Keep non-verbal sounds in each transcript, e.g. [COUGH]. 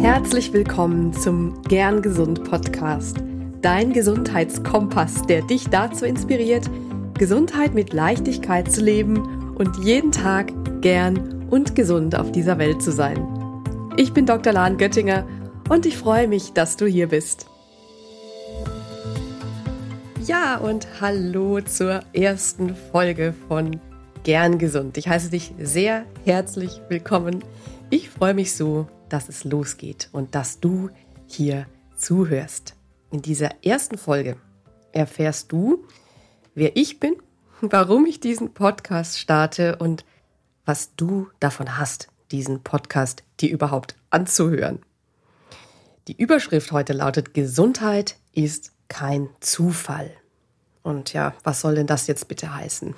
Herzlich willkommen zum Gern Gesund Podcast, dein Gesundheitskompass, der dich dazu inspiriert, Gesundheit mit Leichtigkeit zu leben und jeden Tag gern und gesund auf dieser Welt zu sein. Ich bin Dr. Lahn Göttinger und ich freue mich, dass du hier bist. Ja, und hallo zur ersten Folge von Gern Gesund. Ich heiße dich sehr herzlich willkommen. Ich freue mich so, dass es losgeht und dass du hier zuhörst. In dieser ersten Folge erfährst du, wer ich bin, [LAUGHS] warum ich diesen Podcast starte und was du davon hast, diesen Podcast dir überhaupt anzuhören. Die Überschrift heute lautet Gesundheit ist kein Zufall. Und ja, was soll denn das jetzt bitte heißen?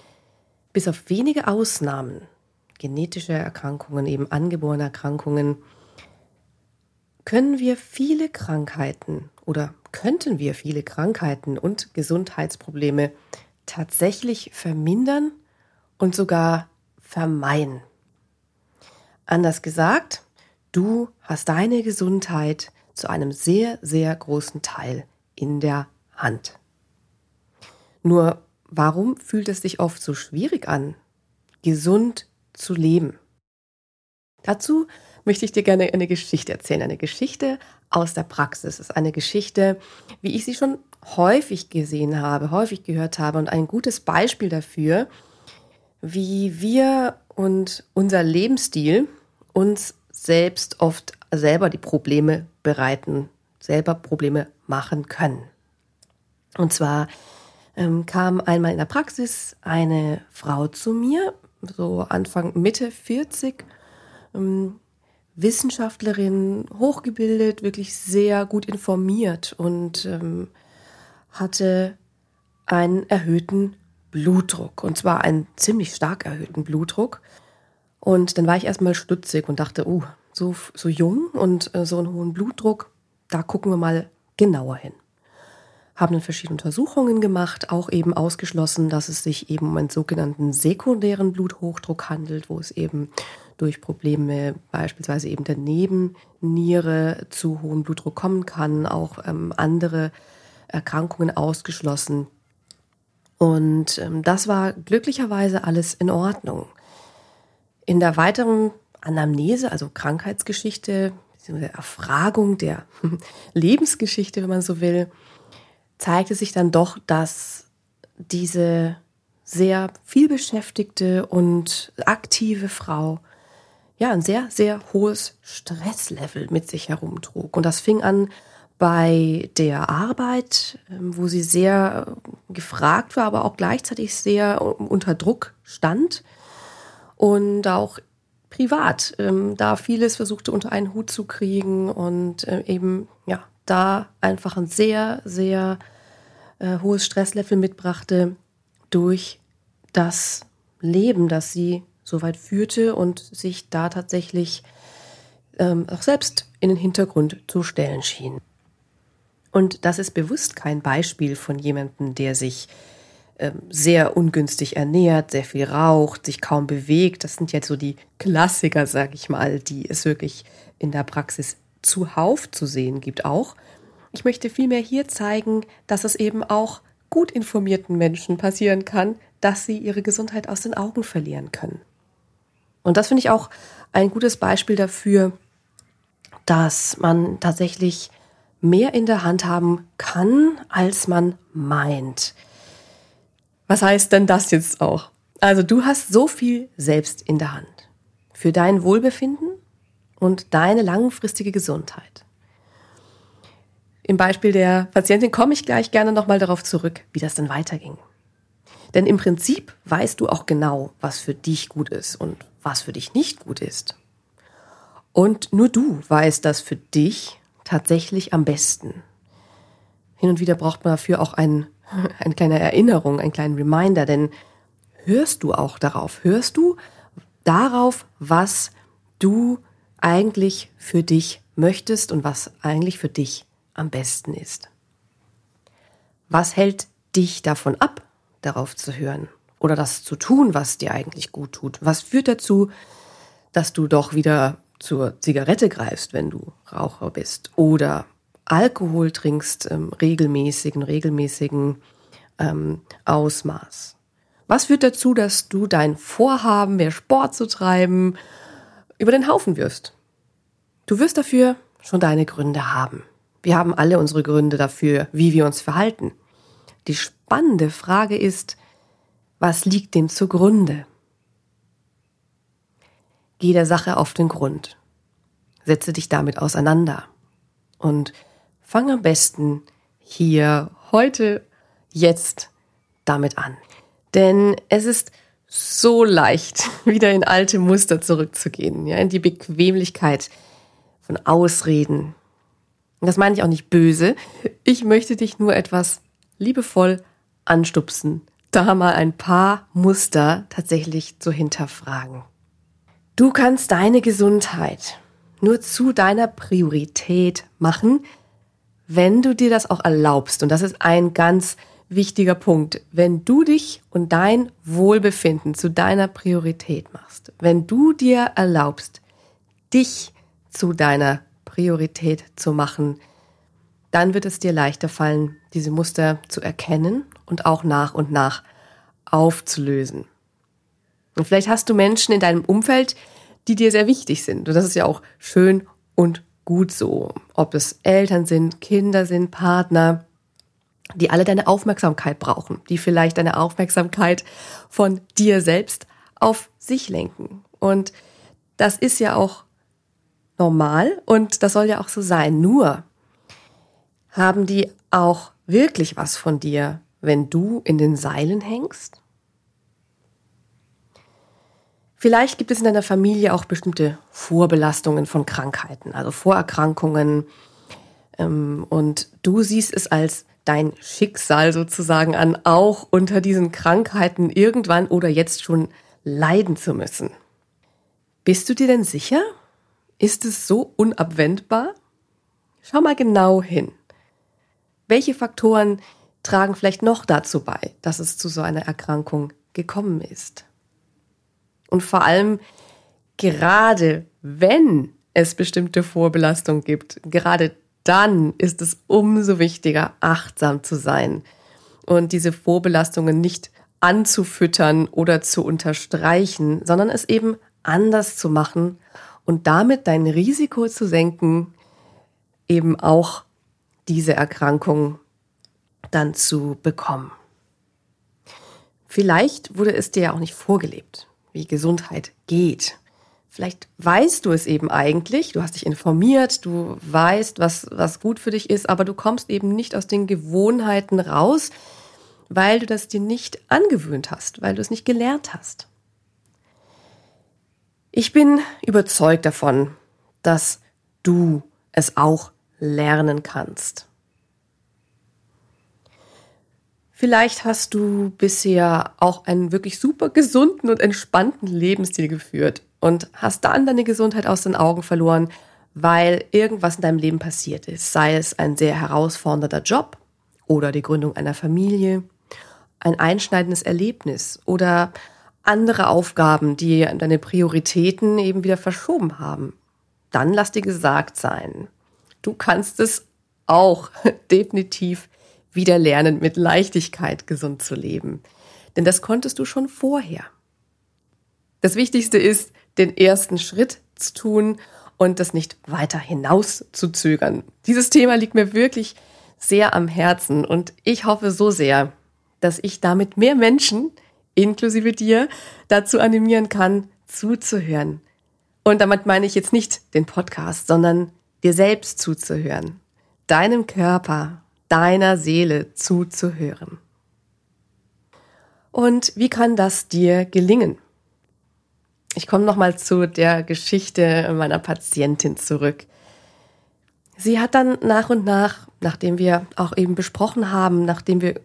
[LAUGHS] Bis auf wenige Ausnahmen genetische Erkrankungen, eben angeborene Erkrankungen, können wir viele Krankheiten oder könnten wir viele Krankheiten und Gesundheitsprobleme tatsächlich vermindern und sogar vermeiden. Anders gesagt, du hast deine Gesundheit zu einem sehr, sehr großen Teil in der Hand. Nur warum fühlt es sich oft so schwierig an, gesund zu leben. Dazu möchte ich dir gerne eine Geschichte erzählen, eine Geschichte aus der Praxis. Es ist eine Geschichte, wie ich sie schon häufig gesehen habe, häufig gehört habe und ein gutes Beispiel dafür, wie wir und unser Lebensstil uns selbst oft selber die Probleme bereiten, selber Probleme machen können. Und zwar ähm, kam einmal in der Praxis eine Frau zu mir so Anfang, Mitte 40, ähm, Wissenschaftlerin, hochgebildet, wirklich sehr gut informiert und ähm, hatte einen erhöhten Blutdruck. Und zwar einen ziemlich stark erhöhten Blutdruck. Und dann war ich erstmal stutzig und dachte, uh, so, so jung und äh, so einen hohen Blutdruck, da gucken wir mal genauer hin haben dann verschiedene Untersuchungen gemacht, auch eben ausgeschlossen, dass es sich eben um einen sogenannten sekundären Bluthochdruck handelt, wo es eben durch Probleme beispielsweise eben der Nebenniere zu hohem Blutdruck kommen kann, auch ähm, andere Erkrankungen ausgeschlossen. Und ähm, das war glücklicherweise alles in Ordnung. In der weiteren Anamnese, also Krankheitsgeschichte, Erfragung der [LAUGHS] Lebensgeschichte, wenn man so will, zeigte sich dann doch, dass diese sehr vielbeschäftigte und aktive Frau ja ein sehr, sehr hohes Stresslevel mit sich herumtrug. Und das fing an bei der Arbeit, ähm, wo sie sehr gefragt war, aber auch gleichzeitig sehr unter Druck stand und auch privat, ähm, da vieles versuchte unter einen Hut zu kriegen und äh, eben ja da einfach ein sehr, sehr äh, hohes Stresslevel mitbrachte durch das Leben, das sie so weit führte und sich da tatsächlich ähm, auch selbst in den Hintergrund zu stellen schien. Und das ist bewusst kein Beispiel von jemandem, der sich ähm, sehr ungünstig ernährt, sehr viel raucht, sich kaum bewegt. Das sind jetzt so die Klassiker, sag ich mal, die es wirklich in der Praxis zuhauf zu sehen gibt auch. Ich möchte vielmehr hier zeigen, dass es eben auch gut informierten Menschen passieren kann, dass sie ihre Gesundheit aus den Augen verlieren können. Und das finde ich auch ein gutes Beispiel dafür, dass man tatsächlich mehr in der Hand haben kann, als man meint. Was heißt denn das jetzt auch? Also du hast so viel selbst in der Hand für dein Wohlbefinden und deine langfristige Gesundheit. Im Beispiel der Patientin komme ich gleich gerne nochmal darauf zurück, wie das dann weiterging. Denn im Prinzip weißt du auch genau, was für dich gut ist und was für dich nicht gut ist. Und nur du weißt das für dich tatsächlich am besten. Hin und wieder braucht man dafür auch ein, [LAUGHS] eine kleine Erinnerung, einen kleinen Reminder, denn hörst du auch darauf? Hörst du darauf, was du eigentlich für dich möchtest und was eigentlich für dich am besten ist. Was hält dich davon ab, darauf zu hören oder das zu tun, was dir eigentlich gut tut? Was führt dazu, dass du doch wieder zur Zigarette greifst, wenn du Raucher bist oder Alkohol trinkst ähm, regelmäßigen, regelmäßigen ähm, Ausmaß. Was führt dazu, dass du dein Vorhaben, mehr Sport zu treiben, über den Haufen wirst? Du wirst dafür schon deine Gründe haben. Wir haben alle unsere Gründe dafür, wie wir uns verhalten. Die spannende Frage ist, was liegt dem zugrunde? Geh der Sache auf den Grund. Setze dich damit auseinander. Und fang am besten hier, heute, jetzt damit an. Denn es ist so leicht, [LAUGHS] wieder in alte Muster zurückzugehen, ja, in die Bequemlichkeit von Ausreden. Und das meine ich auch nicht böse. Ich möchte dich nur etwas liebevoll anstupsen, da mal ein paar Muster tatsächlich zu hinterfragen. Du kannst deine Gesundheit nur zu deiner Priorität machen, wenn du dir das auch erlaubst. Und das ist ein ganz wichtiger Punkt. Wenn du dich und dein Wohlbefinden zu deiner Priorität machst, wenn du dir erlaubst, dich zu deiner Priorität zu machen, dann wird es dir leichter fallen, diese Muster zu erkennen und auch nach und nach aufzulösen. Und vielleicht hast du Menschen in deinem Umfeld, die dir sehr wichtig sind. Und das ist ja auch schön und gut so. Ob es Eltern sind, Kinder sind, Partner, die alle deine Aufmerksamkeit brauchen, die vielleicht deine Aufmerksamkeit von dir selbst auf sich lenken. Und das ist ja auch normal und das soll ja auch so sein. Nur haben die auch wirklich was von dir, wenn du in den Seilen hängst? Vielleicht gibt es in deiner Familie auch bestimmte Vorbelastungen von Krankheiten, also Vorerkrankungen. Ähm, und du siehst es als dein Schicksal sozusagen an, auch unter diesen Krankheiten irgendwann oder jetzt schon leiden zu müssen. Bist du dir denn sicher? Ist es so unabwendbar? Schau mal genau hin. Welche Faktoren tragen vielleicht noch dazu bei, dass es zu so einer Erkrankung gekommen ist? Und vor allem, gerade wenn es bestimmte Vorbelastungen gibt, gerade dann ist es umso wichtiger, achtsam zu sein und diese Vorbelastungen nicht anzufüttern oder zu unterstreichen, sondern es eben anders zu machen und damit dein Risiko zu senken, eben auch diese Erkrankung dann zu bekommen. Vielleicht wurde es dir ja auch nicht vorgelebt wie Gesundheit geht. Vielleicht weißt du es eben eigentlich, du hast dich informiert, du weißt, was, was gut für dich ist, aber du kommst eben nicht aus den Gewohnheiten raus, weil du das dir nicht angewöhnt hast, weil du es nicht gelernt hast. Ich bin überzeugt davon, dass du es auch lernen kannst. Vielleicht hast du bisher auch einen wirklich super gesunden und entspannten Lebensstil geführt und hast dann deine Gesundheit aus den Augen verloren, weil irgendwas in deinem Leben passiert ist. Sei es ein sehr herausfordernder Job oder die Gründung einer Familie, ein einschneidendes Erlebnis oder andere Aufgaben, die deine Prioritäten eben wieder verschoben haben. Dann lass dir gesagt sein, du kannst es auch [LAUGHS] definitiv wieder lernen, mit Leichtigkeit gesund zu leben. Denn das konntest du schon vorher. Das Wichtigste ist, den ersten Schritt zu tun und das nicht weiter hinaus zu zögern. Dieses Thema liegt mir wirklich sehr am Herzen und ich hoffe so sehr, dass ich damit mehr Menschen, inklusive dir, dazu animieren kann, zuzuhören. Und damit meine ich jetzt nicht den Podcast, sondern dir selbst zuzuhören, deinem Körper, deiner Seele zuzuhören. Und wie kann das dir gelingen? Ich komme nochmal zu der Geschichte meiner Patientin zurück. Sie hat dann nach und nach, nachdem wir auch eben besprochen haben, nachdem wir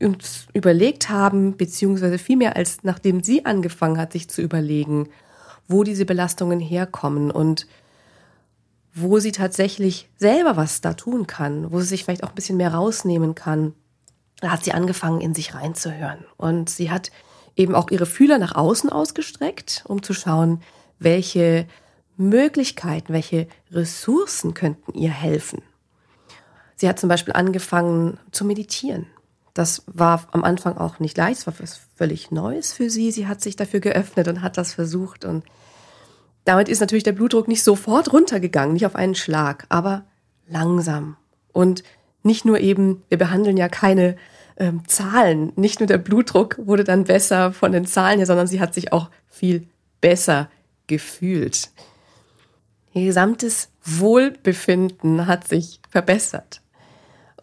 uns überlegt haben, beziehungsweise vielmehr als nachdem sie angefangen hat, sich zu überlegen, wo diese Belastungen herkommen und wo sie tatsächlich selber was da tun kann, wo sie sich vielleicht auch ein bisschen mehr rausnehmen kann. Da hat sie angefangen, in sich reinzuhören. Und sie hat eben auch ihre Fühler nach außen ausgestreckt, um zu schauen, welche Möglichkeiten, welche Ressourcen könnten ihr helfen. Sie hat zum Beispiel angefangen zu meditieren. Das war am Anfang auch nicht leicht, es war was völlig Neues für sie. Sie hat sich dafür geöffnet und hat das versucht. Und damit ist natürlich der Blutdruck nicht sofort runtergegangen, nicht auf einen Schlag, aber langsam. Und nicht nur eben, wir behandeln ja keine ähm, Zahlen, nicht nur der Blutdruck wurde dann besser von den Zahlen her, sondern sie hat sich auch viel besser gefühlt. Ihr gesamtes Wohlbefinden hat sich verbessert.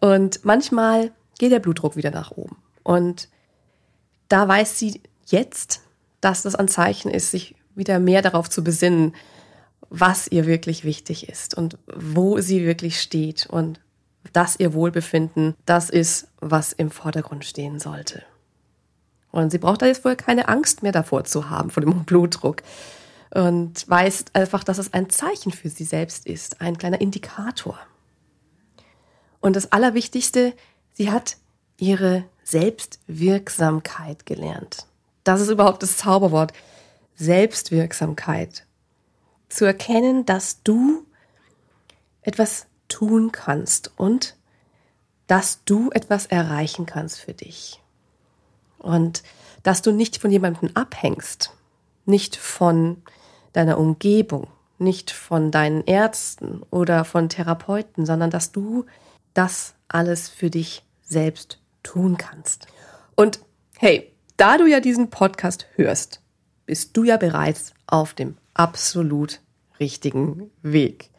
Und manchmal geht der Blutdruck wieder nach oben. Und da weiß sie jetzt, dass das ein Zeichen ist, sich wieder mehr darauf zu besinnen, was ihr wirklich wichtig ist und wo sie wirklich steht und dass ihr Wohlbefinden das ist, was im Vordergrund stehen sollte. Und sie braucht da jetzt wohl keine Angst mehr davor zu haben, vor dem Blutdruck. Und weiß einfach, dass es ein Zeichen für sie selbst ist, ein kleiner Indikator. Und das Allerwichtigste, sie hat ihre Selbstwirksamkeit gelernt. Das ist überhaupt das Zauberwort. Selbstwirksamkeit. Zu erkennen, dass du etwas tun kannst und dass du etwas erreichen kannst für dich. Und dass du nicht von jemandem abhängst, nicht von deiner Umgebung, nicht von deinen Ärzten oder von Therapeuten, sondern dass du das alles für dich selbst tun kannst. Und hey, da du ja diesen Podcast hörst, bist du ja bereits auf dem absolut richtigen Weg.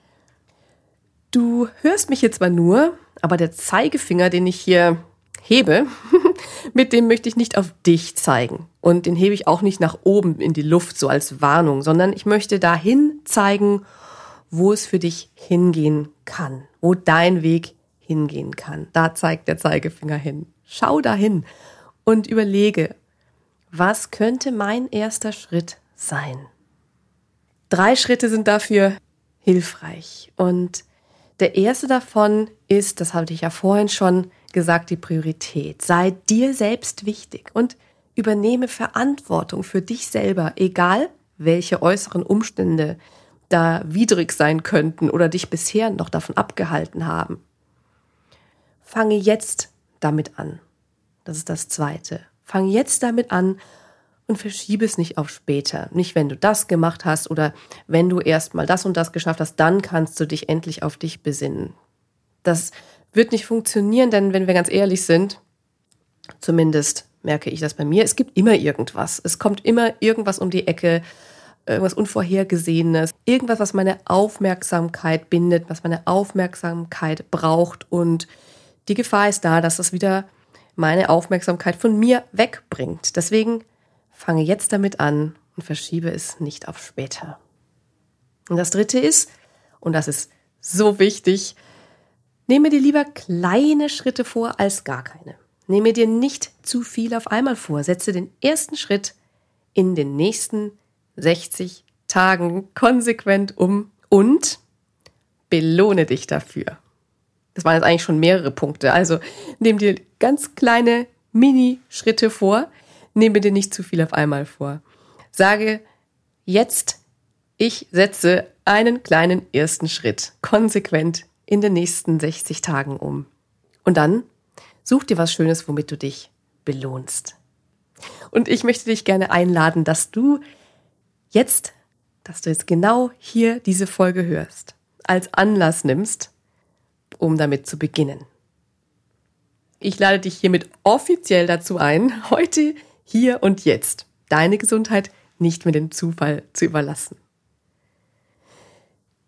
Du hörst mich jetzt zwar nur, aber der Zeigefinger, den ich hier hebe, [LAUGHS] mit dem möchte ich nicht auf dich zeigen. Und den hebe ich auch nicht nach oben in die Luft, so als Warnung, sondern ich möchte dahin zeigen, wo es für dich hingehen kann, wo dein Weg hingehen kann. Da zeigt der Zeigefinger hin. Schau dahin und überlege, was könnte mein erster Schritt sein? Drei Schritte sind dafür hilfreich und der erste davon ist, das habe ich ja vorhin schon gesagt, die Priorität. Sei dir selbst wichtig und übernehme Verantwortung für dich selber, egal welche äußeren Umstände da widrig sein könnten oder dich bisher noch davon abgehalten haben. Fange jetzt damit an. Das ist das Zweite. Fange jetzt damit an und verschiebe es nicht auf später. Nicht, wenn du das gemacht hast oder wenn du erst mal das und das geschafft hast, dann kannst du dich endlich auf dich besinnen. Das wird nicht funktionieren, denn wenn wir ganz ehrlich sind, zumindest merke ich das bei mir, es gibt immer irgendwas. Es kommt immer irgendwas um die Ecke, irgendwas Unvorhergesehenes, irgendwas, was meine Aufmerksamkeit bindet, was meine Aufmerksamkeit braucht und die Gefahr ist da, dass das wieder meine Aufmerksamkeit von mir wegbringt. Deswegen fange jetzt damit an und verschiebe es nicht auf später. Und das dritte ist, und das ist so wichtig, nehme dir lieber kleine Schritte vor als gar keine. Nehme dir nicht zu viel auf einmal vor. Setze den ersten Schritt in den nächsten 60 Tagen konsequent um und belohne dich dafür. Das waren jetzt eigentlich schon mehrere Punkte. Also nimm dir ganz kleine Mini-Schritte vor, nehme dir nicht zu viel auf einmal vor. Sage jetzt, ich setze einen kleinen ersten Schritt konsequent in den nächsten 60 Tagen um. Und dann such dir was Schönes, womit du dich belohnst. Und ich möchte dich gerne einladen, dass du jetzt, dass du jetzt genau hier diese Folge hörst, als Anlass nimmst, um damit zu beginnen. Ich lade dich hiermit offiziell dazu ein, [LAUGHS] heute hier und jetzt deine Gesundheit nicht mehr dem Zufall zu überlassen.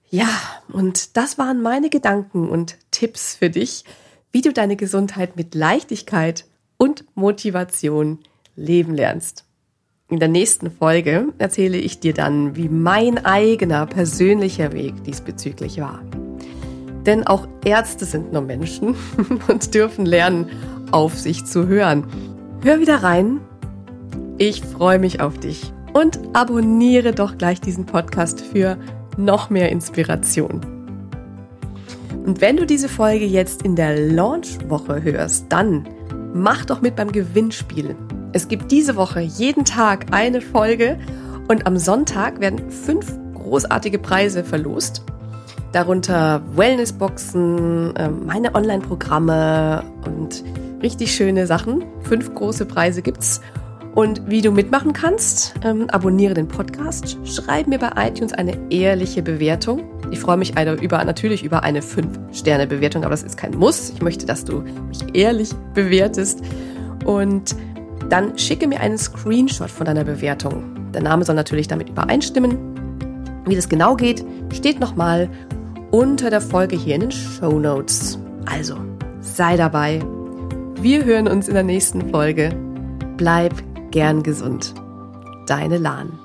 Ja, und das waren meine Gedanken und Tipps für dich, wie du deine Gesundheit mit Leichtigkeit und Motivation leben lernst. In der nächsten Folge erzähle ich dir dann, wie mein eigener persönlicher Weg diesbezüglich war. Denn auch Ärzte sind nur Menschen [LAUGHS] und dürfen lernen, auf sich zu hören. Hör wieder rein ich freue mich auf dich und abonniere doch gleich diesen Podcast für noch mehr Inspiration. Und wenn du diese Folge jetzt in der Launchwoche hörst, dann mach doch mit beim Gewinnspiel. Es gibt diese Woche jeden Tag eine Folge und am Sonntag werden fünf großartige Preise verlost. Darunter Wellnessboxen, ähm, meine Online-Programme und richtig schöne Sachen. Fünf große Preise gibt's. Und wie du mitmachen kannst, ähm, abonniere den Podcast, schreib mir bei iTunes eine ehrliche Bewertung. Ich freue mich über, natürlich über eine 5-Sterne-Bewertung, aber das ist kein Muss. Ich möchte, dass du mich ehrlich bewertest. Und dann schicke mir einen Screenshot von deiner Bewertung. Der Name soll natürlich damit übereinstimmen. Wie das genau geht, steht nochmal unter der Folge hier in den Show Notes. Also, sei dabei. Wir hören uns in der nächsten Folge. Bleib gern gesund. Deine Lahn.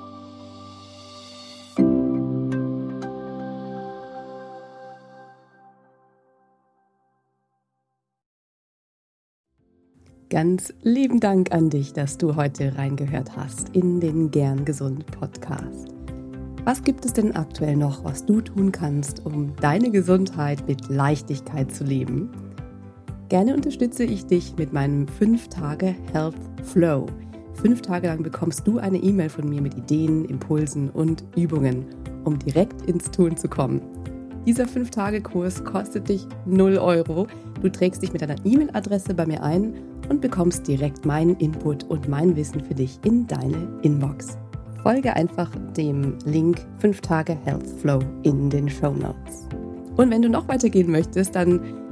Ganz lieben Dank an dich, dass du heute reingehört hast in den Gern Gesund Podcast. Was gibt es denn aktuell noch, was du tun kannst, um deine Gesundheit mit Leichtigkeit zu leben? Gerne unterstütze ich dich mit meinem 5-Tage Health Flow. Fünf Tage lang bekommst du eine E-Mail von mir mit Ideen, Impulsen und Übungen, um direkt ins Tun zu kommen. Dieser 5-Tage-Kurs kostet dich 0 Euro. Du trägst dich mit deiner E-Mail-Adresse bei mir ein und bekommst direkt meinen Input und mein Wissen für dich in deine Inbox. Folge einfach dem Link 5 Tage Health Flow in den Show Notes. Und wenn du noch weitergehen möchtest, dann